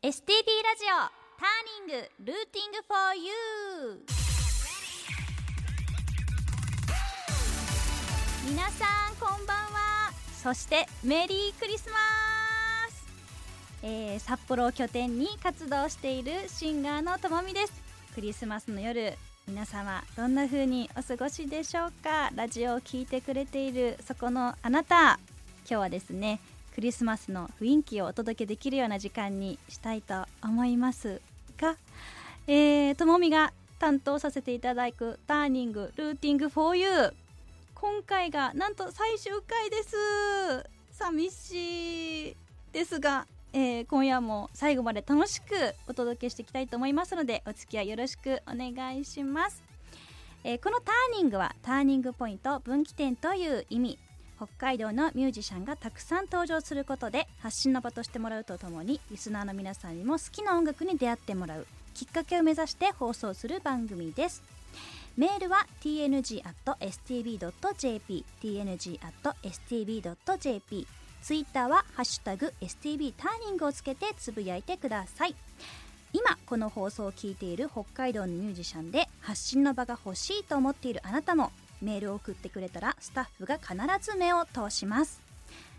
STB ラジオターニングルーティングフォーユー。皆さんこんばんは。そしてメリークリスマス、えー、札幌を拠点に活動しているシンガーのともみです。クリスマスの夜皆様どんな風にお過ごしでしょうか？ラジオを聴いてくれているそこのあなた。今日はですねクリスマスの雰囲気をお届けできるような時間にしたいと思いますが、えー、ともみが担当させていただくターニングルーティング for you 今回がなんと最終回です。寂しいですが、えー、今夜も最後まで楽しくお届けしていきたいと思いますのでお付き合いよろしくお願いします、えー、このターニングはターニングポイント分岐点という意味。北海道のミュージシャンがたくさん登場することで発信の場としてもらうとともにリスナーの皆さんにも好きな音楽に出会ってもらうきっかけを目指して放送する番組です。メールは tng.stb.jp tng.stb.jp ツイッターはハッシュタグ STB ターニングをつけてつぶやいてください。今この放送を聞いている北海道のミュージシャンで発信の場が欲しいと思っているあなたもメールを送ってくれたらスタッフが必ず目を通します。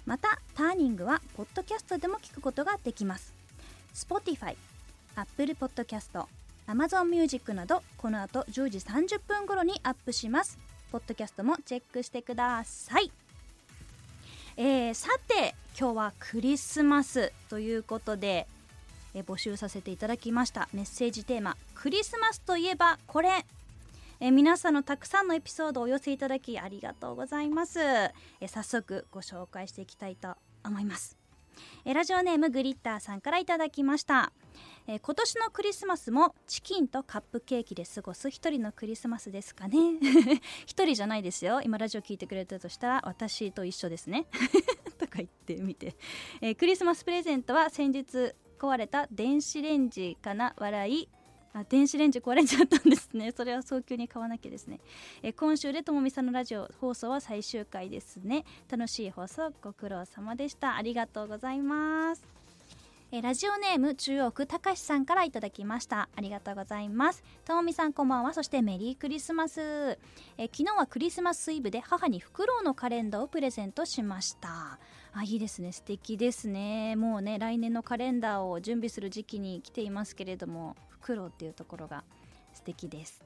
またターニングはポッドキャストでも聞くことができます。Spotify、Apple Podcast、Amazon Music などこの後10時30分頃にアップします。ポッドキャストもチェックしてください。えー、さて今日はクリスマスということで、えー、募集させていただきましたメッセージテーマ「クリスマスといえばこれ」え皆さんのたくさんのエピソードをお寄せいただきありがとうございます、え早速ご紹介していきたいと思います。えラジオネームグリッターさんからいただきました。え今年のクリスマスもチキンとカップケーキで過ごす一人のクリスマスですかね。一人じゃないですよ。今ラジオ聞いてくれてるとしたら私と一緒ですね。とか言ってみて、えクリスマスプレゼントは先日壊れた電子レンジかな？笑い。あ電子レンジ壊れちゃったんですね。それは早急に買わなきゃですね。え今週でともみさんのラジオ放送は最終回ですね。楽しい放送ご苦労様でした。ありがとうございます。えラジオネーム中央区たかしさんからいただきました。ありがとうございます。ともみさんこんばんは。そしてメリークリスマス。え昨日はクリスマスイブで母にフクロウのカレンダーをプレゼントしました。あいいですね。素敵ですね。もうね来年のカレンダーを準備する時期に来ていますけれども。フクロウっていうところが素敵です。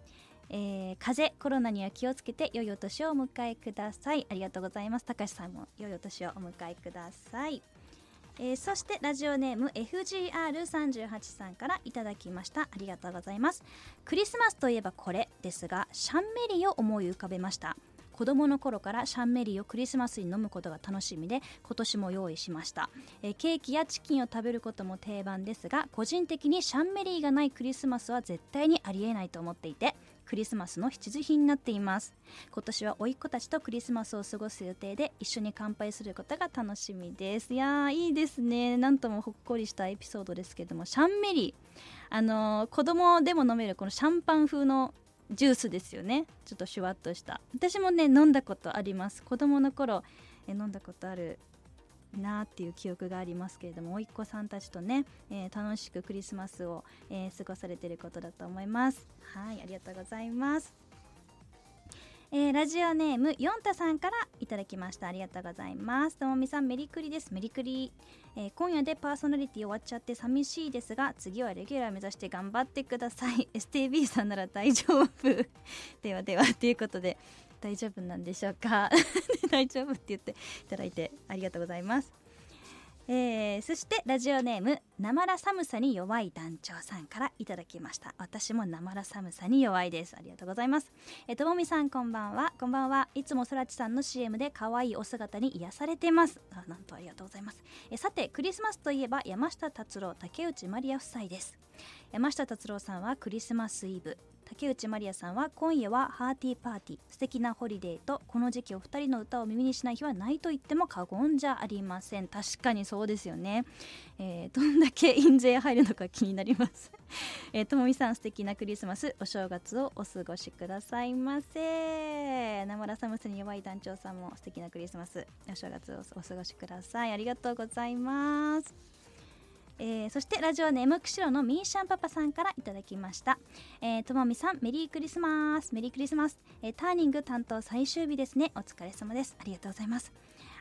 えー、風邪コロナには気をつけて良いお年をお迎えください。ありがとうございます。高橋さんも良いお年をお迎えください。えー、そしてラジオネーム FGR38 さんからいただきました。ありがとうございます。クリスマスといえばこれですがシャンメリーを思い浮かべました。子供の頃からシャンメリーをクリスマスに飲むことが楽しみで今年も用意しました、えー、ケーキやチキンを食べることも定番ですが個人的にシャンメリーがないクリスマスは絶対にありえないと思っていてクリスマスの必需品になっています。今年は甥っ子たちとクリスマスを過ごす予定で一緒に乾杯することが楽しみです。いやーいいですね。なんともほっこりしたエピソードですけどもシャンメリー。あのー、子供でも飲めるこのシャンパン風のジュースですよね。ちょっとシュワッとした。私もね飲んだことあります。子供の頃え飲んだことあるなっていう記憶がありますけれども甥っ子さんたちとね、えー、楽しくクリスマスを、えー、過ごされてることだと思います。はいありがとうございます。えー、ラジオネームヨンタさんからいただきました。ありがとうございます。ともみさんメリクリです。メリクリ、えー、今夜でパーソナリティ終わっちゃって寂しいですが次はレギュラー目指して頑張ってください。STB さんなら大丈夫。ではではということで大丈夫なんでしょうか？大丈夫って言っていただいてありがとうございます。えー、そしてラジオネームなまら寒さに弱い団長さんからいただきました。私もなまら寒さに弱いです。ありがとうございます。えともみさんこんばんは。こんばんは。いつもそらちさんの CM で可愛いお姿に癒されてます。あなんとありがとうございます。えさてクリスマスといえば山下達郎竹内まりや夫妻です。山下達郎さんはクリスマスイブ。竹内まりやさんは今夜はハーティーパーティー素敵なホリデーとこの時期お二人の歌を耳にしない日はないと言っても過言じゃありません。確かにそうですよね、えー、どんだけ印税入るのか気になります。えー、ともみさん素敵なクリスマスお正月をお過ごしくださいませ。生ラサムスに弱い団長さんも素敵なクリスマスお正月をお過ごしください。ありがとうございます。えー、そしてラジオネーム釧路のミーシャンパパさんからいただきました、ともみさんメリークリスマス。メリークリスマス、えー、ターニング担当最終日ですね。お疲れ様です。ありがとうございます。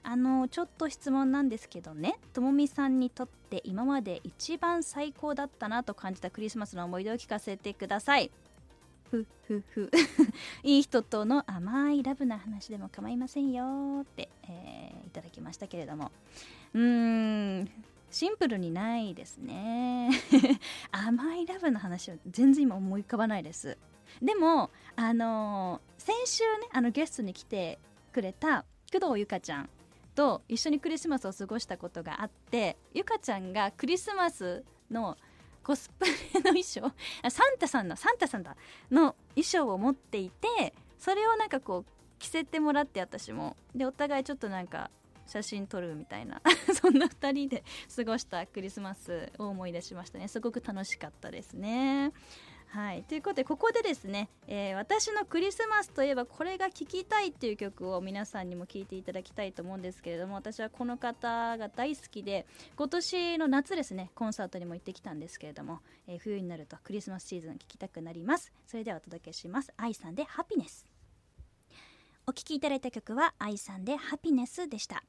あのちょっと質問なんですけどね。ともみさんにとって今まで一番最高だったなと感じたクリスマスの思い出を聞かせてください。ふふふ。いい人との甘いラブな話でも構いませんよって、えー、いただきましたけれども。うーん。シンプルにないですね。甘いラブの話は全然今思い浮かばないです。でもあのー、先週ねあのゲストに来てくれた工藤ゆかちゃんと一緒にクリスマスを過ごしたことがあってゆかちゃんがクリスマスのコスプレの衣装サンタさんのサンタさんだ。の衣装を持っていてそれをなんかこう着せてもらって私も。でお互いちょっとなんか写真撮るみたいな。そんな2人で過ごしたクリスマスを思い出しましたね。すごく楽しかったですね。はい、ということでここでですね、えー、私のクリスマスといえばこれが聴きたいっていう曲を皆さんにも聴いていただきたいと思うんですけれども私はこの方が大好きで今年の夏ですねコンサートにも行ってきたんですけれども、えー、冬になるとクリスマスシーズン聴きたくなります。それではお届けします。愛さんでハピネス。お聴きいただいた曲は愛さんでハピネスでした。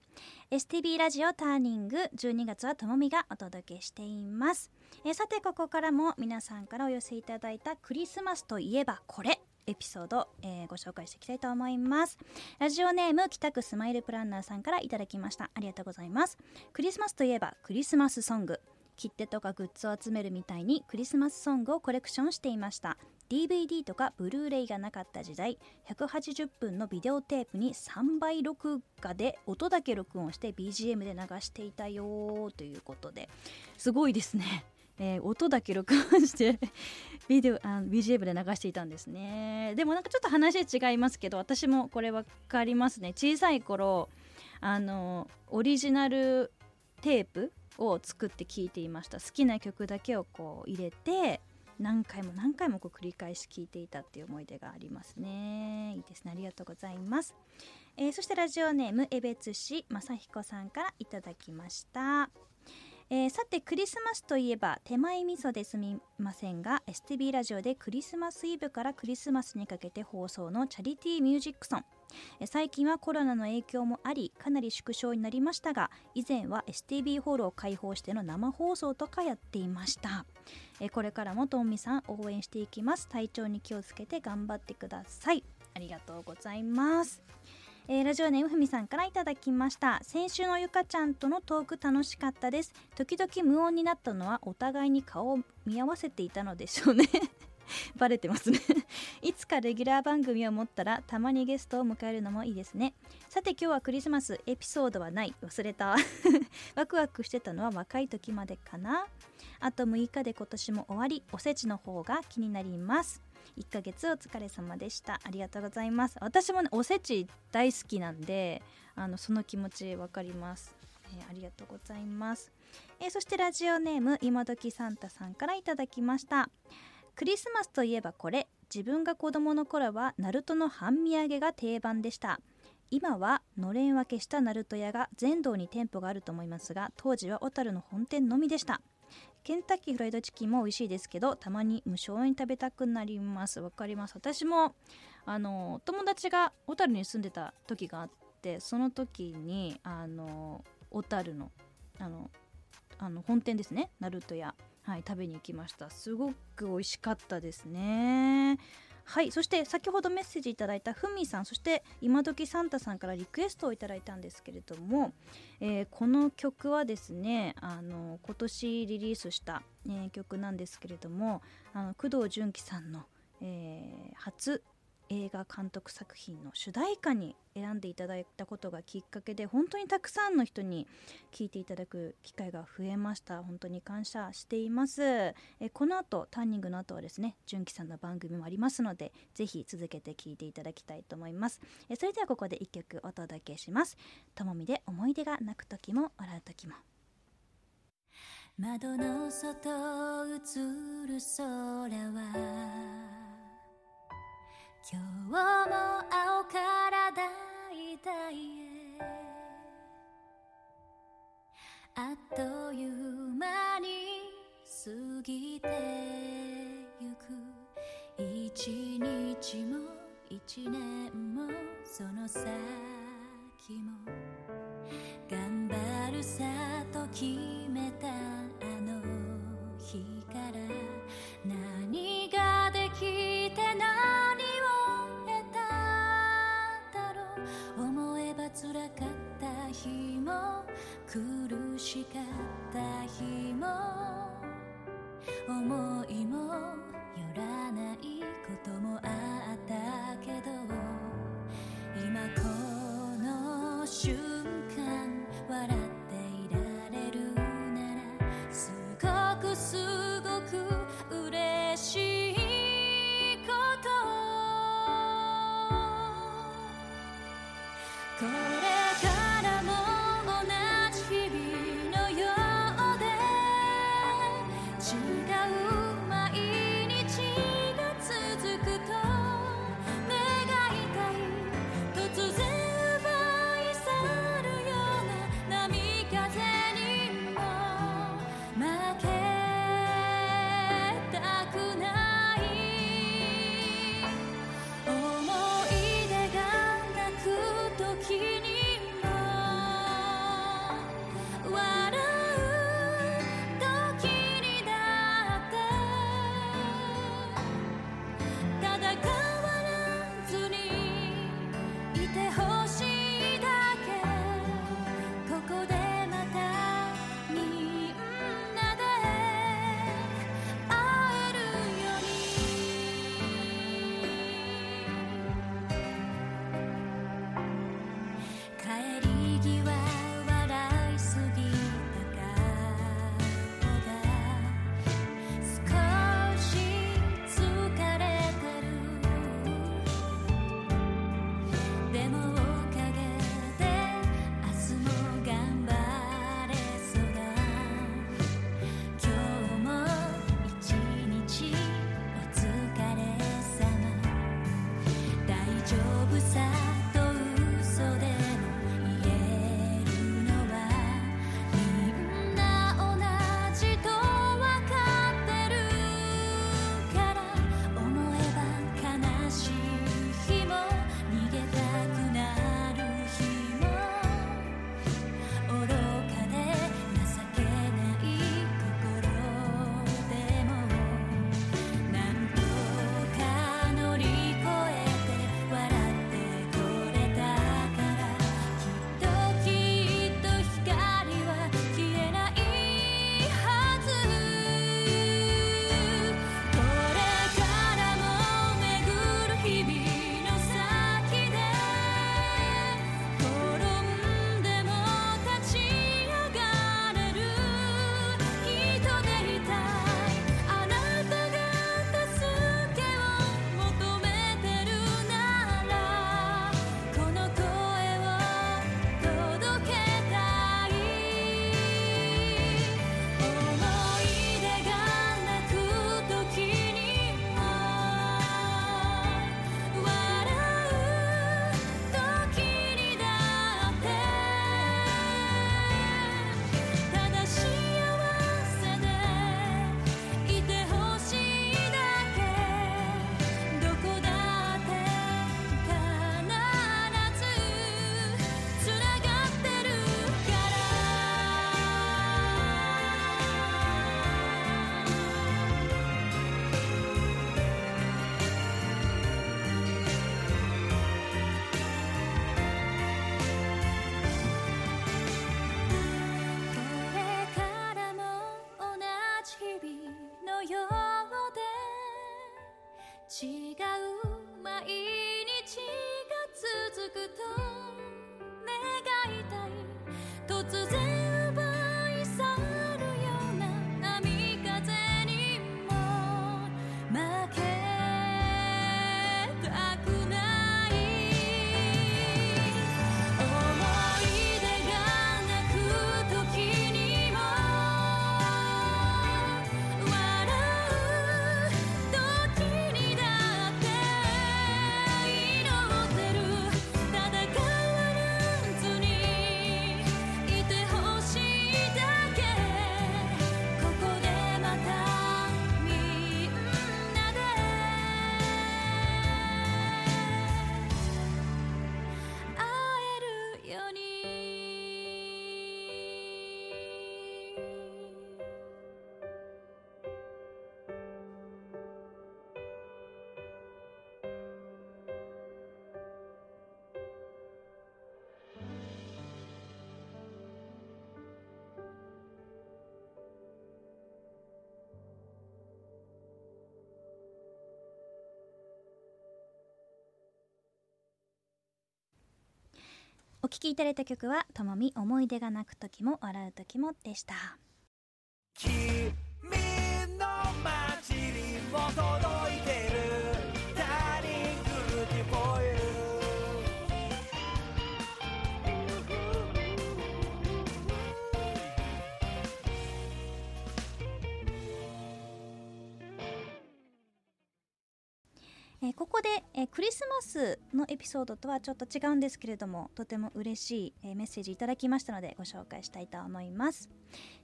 STB ラジオターニング12月はともみがお届けしています。えさてここからも皆さんからお寄せいただいたクリスマスといえばこれエピソード、えー、ご紹介していきたいと思います。ラジオネーム北区スマイルプランナーさんからいただきました。ありがとうございます。クリスマスといえばクリスマスソング。切手とかグッズを集めるみたいにクリスマスソングをコレクションしていました。DVD とかブルーレイがなかった時代180分のビデオテープに3倍録画で音だけ録音して BGM で流していたよということで。すごいですね。えー、音だけ録音してビデオあ BGM で流していたんですね。でもなんかちょっと話違いますけど私もこれ分かりますね。小さい頃あのオリジナルテープを作って聴いていました。好きな曲だけをこう入れて何回も何回もこう繰り返し聴いていたっていう思い出がありますね。いいですね。ありがとうございます、えー、そしてラジオネーム江別市正彦さんからいただきました。えー、さてクリスマスといえば手前味噌ですみませんが STB ラジオでクリスマスイブからクリスマスにかけて放送のチャリティーミュージックソン。最近はコロナの影響もありかなり縮小になりましたが以前は STB ホールを開放しての生放送とかやっていました。これからもとんみさん応援していきます。体調に気をつけて頑張ってください。ありがとうございます。えー、ラジオネームふみさんからいただきました。先週のゆかちゃんとのトーク楽しかったです。時々無音になったのはお互いに顔を見合わせていたのでしょうね。バレてますね。いつかレギュラー番組を持ったらたまにゲストを迎えるのもいいですね。さて今日はクリスマスエピソードはない。忘れた。ワクワクしてたのは若い時までかな。あと6日で今年も終わり。おせちの方が気になります。1ヶ月お疲れ様でした。ありがとうございます。私もねおせち大好きなんであのその気持ちわかります。え、ありがとうございます、えー、そしてラジオネーム今時サンタさんからいただきました。クリスマスといえばこれ自分が子供の頃はナルトの半身揚げが定番でした。今はのれん分けしたナルト屋が全道に店舗があると思いますが当時は小樽の本店のみでした。ケンタッキーフライドチキンも美味しいですけどたまに無償に食べたくなります。わかります。私もあの友達が小樽に住んでた時があってその時にあの小樽のあのあの本店ですね。ナルト屋。はい、食べに行きました。すごく美味しかったですね。はいそして先ほどメッセージいただいたふみさんそして今時サンタさんからリクエストをいただいたんですけれども、えー、この曲はですねあの今年リリースした、えー、曲なんですけれどもあの工藤純喜さんの、えー、初映画監督作品の主題歌に選んでいただいたことがきっかけで本当にたくさんの人に聴いていただく機会が増えました。本当に感謝しています。えこの後ターニングの後はですね純喜さんの番組もありますのでぜひ続けて聴いていただきたいと思います。えそれではここで1曲お届けします。ともみで思い出が泣く時も笑う時も。窓の外映る空は今日も青から抱いたへあっという間に過ぎてゆく。一日も一年もその先も頑張るさと決めたあの日から。お聴きいただいた曲はともみ思い出が泣く時も笑う時もでした。えここで、えクリスマスのエピソードとはちょっと違うんですけれどもとても嬉しい、えメッセージいただきましたのでご紹介したいと思います。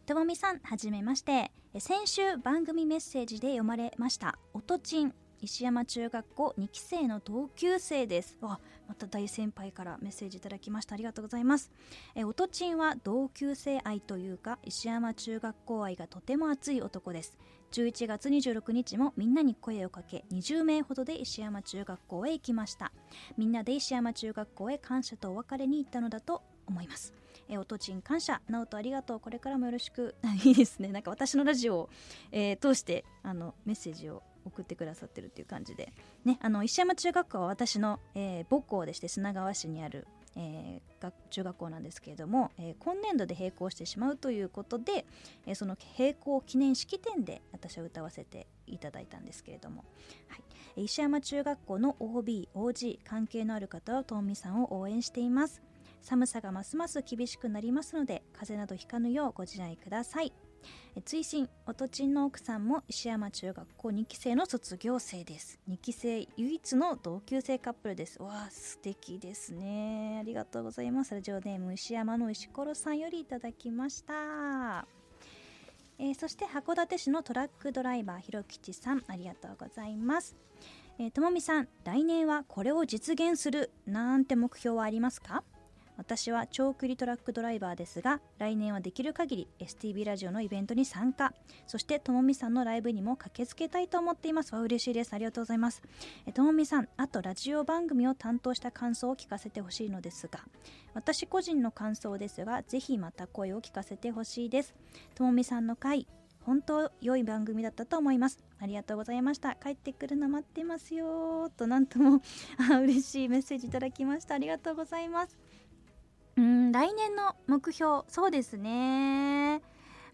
ともみさんはじめまして、え先週番組メッセージで読まれましたおとちん石山中学校2期生の同級生です。わまた大先輩からメッセージいただきました。ありがとうございます。えおとちんは同級生愛というか石山中学校愛がとても熱い男です。11月26日もみんなに声をかけ20名ほどで石山中学校へ行きました。みんなで石山中学校へ感謝とお別れに行ったのだと思います。えおとちん感謝。直人ありがとう。これからもよろしく。いいですね。なんか私のラジオを、えー通してあのメッセージを送ってくださってるっていう感じで、ね、あの石山中学校は私の、えー母校でして砂川市にある、えー学中学校なんですけれども、えー今年度で閉校してしまうということで、えーその閉校記念式典で私は歌わせていただいたんですけれども、はい、え石山中学校の OBOG 関係のある方はとみさんを応援しています。寒さがますます厳しくなりますので風邪などひかぬようご自愛ください。追伸おとちんの奥さんも石山中学校2期生の卒業生です。2期生唯一の同級生カップルです。わあ素敵ですね。ありがとうございます。ラジオネーム石山の石ころさんよりいただきました。えーそして函館市のトラックドライバーひろきちさんありがとうございます。えーともみさん来年はこれを実現するなんて目標はありますか？私は長距離トラックドライバーですが来年はできる限り STB ラジオのイベントに参加。そしてともみさんのライブにも駆けつけたいと思っています。わ嬉しいです。ありがとうございます。えともみさんあとラジオ番組を担当した感想を聞かせてほしいのですが私個人の感想ですがぜひまた声を聞かせてほしいです。ともみさんの回本当良い番組だったと思います。ありがとうございました。帰ってくるの待ってますよとなんともあ嬉しいメッセージいただきました。ありがとうございます。うん来年の目標そうですね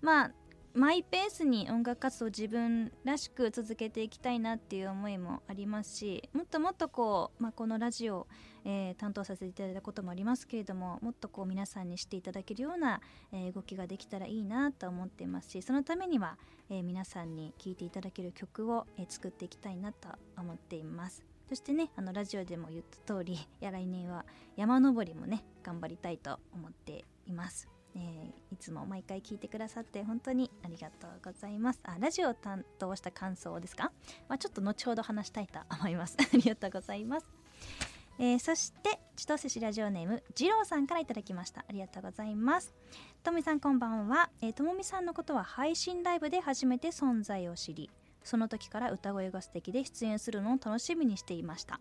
まあマイペースに音楽活動を自分らしく続けていきたいなっていう思いもありますしもっともっとこう、まあ、このラジオ、えー担当させていただいたこともありますけれどももっとこう皆さんにしていただけるような、えー動きができたらいいなと思っていますしそのためには、えー皆さんに聴いていただける曲を、え作っていきたいなと思っています。そしてねあのラジオでも言った通りい や来年は山登りもね頑張りたいと思っています、えーいつも毎回聞いてくださって本当にありがとうございます。あラジオを担当した感想ですか、まあ、ちょっと後ほど話したいと思います。ありがとうございます。えーそして千歳市ラジオネーム二郎さんからいただきました。ありがとうございます。とみさんこんばんは、えーともみさんのことは配信ライブで初めて存在を知りその時から歌声が素敵で出演するのを楽しみにしていました。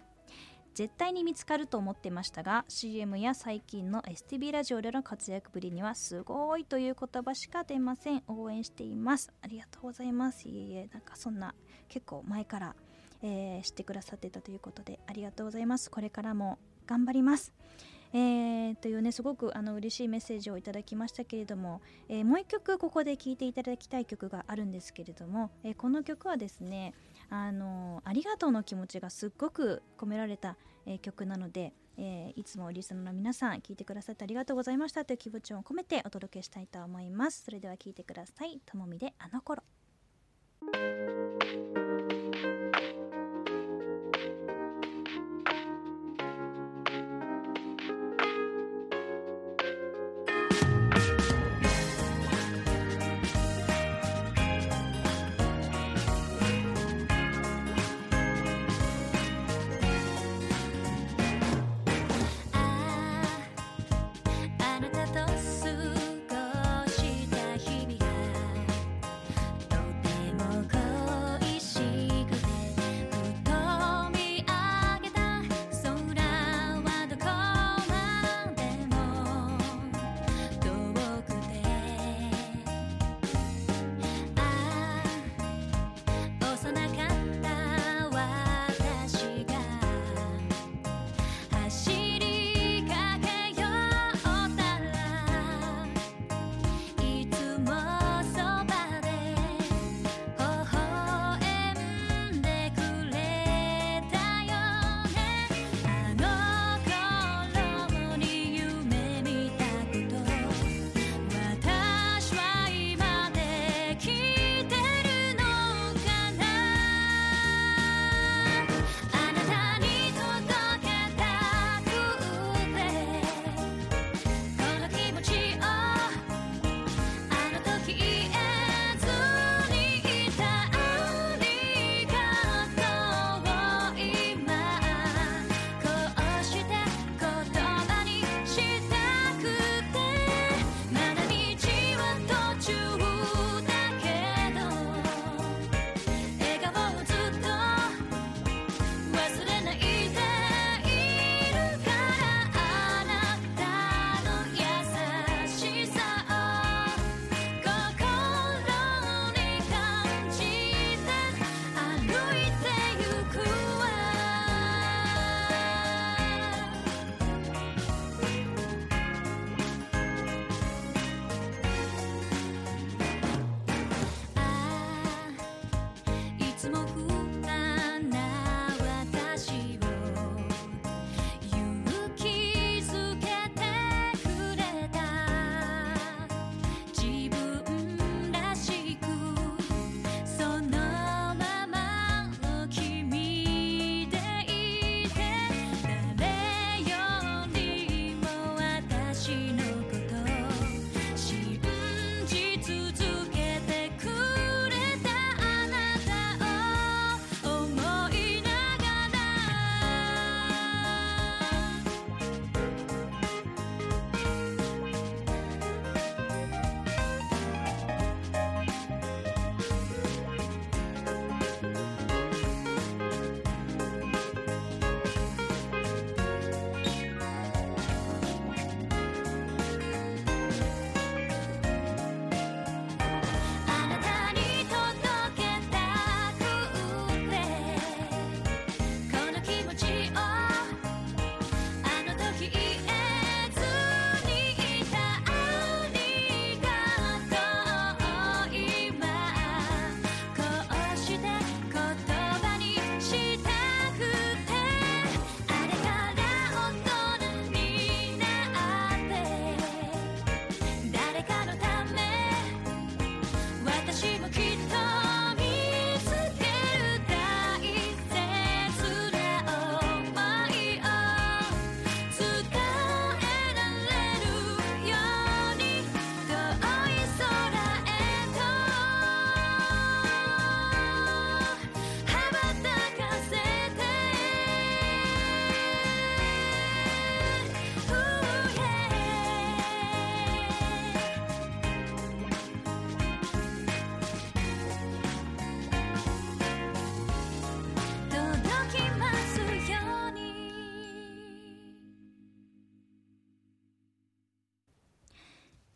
絶対に見つかると思ってましたが CM や最近の STB ラジオでの活躍ぶりにはすごいという言葉しか出ません。応援しています。ありがとうございます。いえいえなんかそんな結構前から、えー知ってくださってたということでありがとうございます。これからも頑張ります。えーというねすごくあの嬉しいメッセージをいただきましたけれども、えーもう一曲ここで聴いていただきたい曲があるんですけれども、えーこの曲はですねあのありがとうの気持ちがすっごく込められた、え曲なので、えいつもリスナーの皆さん聞いてくださってありがとうございましたという気持ちを込めてお届けしたいと思います。それでは聞いてください。ともみであの頃。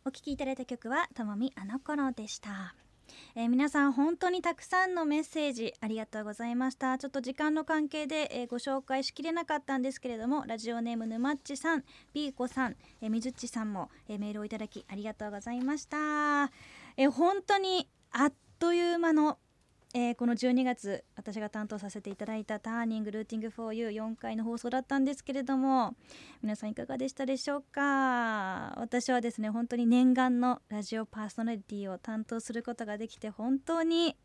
お聴きいただいた曲はともみあの頃でした。えー皆さん本当にたくさんのメッセージありがとうございました。ちょっと時間の関係で、えーご紹介しきれなかったんですけれどもラジオネームぬまっちさんピーコさん、えーみずっちさんも、えーメールをいただきありがとうございました、えー本当にあっという間のえーこの12月私が担当させていただいた「ターニングルーティング for you」4回の放送だったんですけれども皆さんいかがでしたでしょうか？私はですね本当に念願のラジオパーソナリティを担当することができて本当に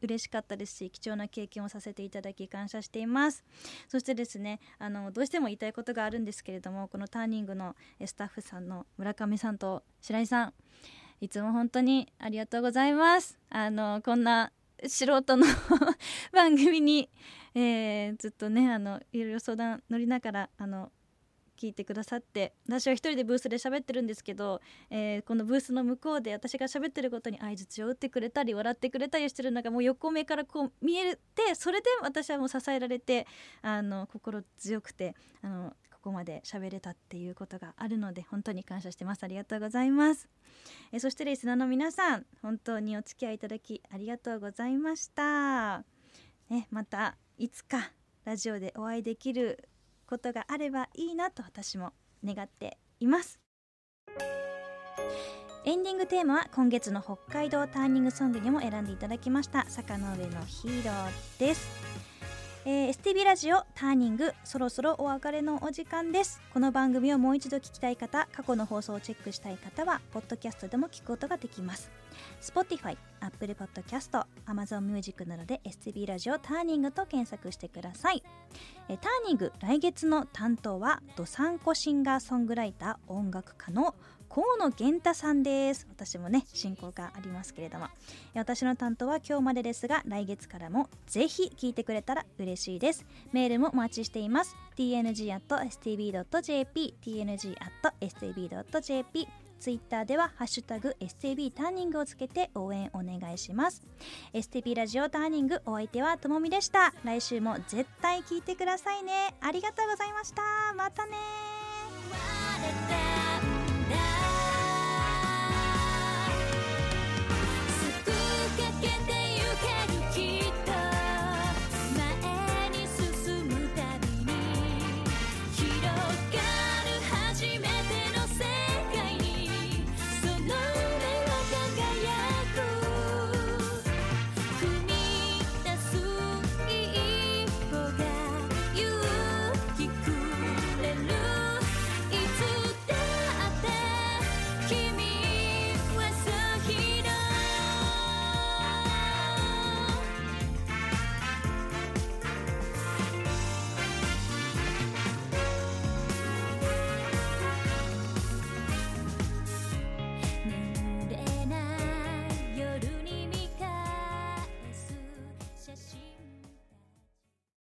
嬉しかったですし貴重な経験をさせていただき感謝しています。そしてですねあのどうしても言いたいことがあるんですけれどもこのターニングのスタッフさんの村上さんと白井さんいつも本当にありがとうございます。あのこんな素人の 番組に、えーずっとねあのいろいろ相談乗りながらあの聞いてくださって私は一人でブースで喋ってるんですけど、えーこのブースの向こうで私が喋ってることに相槌を打ってくれたり笑ってくれたりしてるのがもう横目からこう見えてそれで私はもう支えられてあの心強くてあのここまで喋れたっていうことがあるので本当に感謝してます。ありがとうございます。えそしてリスナーの皆さん本当にお付き合いいただきありがとうございました、ね、またいつかラジオでお会いできることがあればいいなと私も願っています。エンディングテーマは今月の北海道ターニングソングにも選んでいただきました。坂の上のヒーローです。えー STB ラジオターニングそろそろお別れのお時間です。この番組をもう一度聞きたい方過去の放送をチェックしたい方はポッドキャストでも聞くことができます。Spotify、Apple Podcast、Amazon Music などで STB ラジオターニングと検索してください。えターニング来月の担当はドサンコシンガーソングライター音楽家の河野源太さんです。私もね進行がありますけれども。私の担当は今日までですが来月からもぜひ聞いてくれたら嬉しいです。メールもお待ちしています。tng.stb.jp tng.stb.jp ツイッターでは「ハッシュタグ #STB ターニング」をつけて応援お願いします。STB ラジオターニングお相手はともみでした。来週も絶対聞いてくださいね。ありがとうございました。またね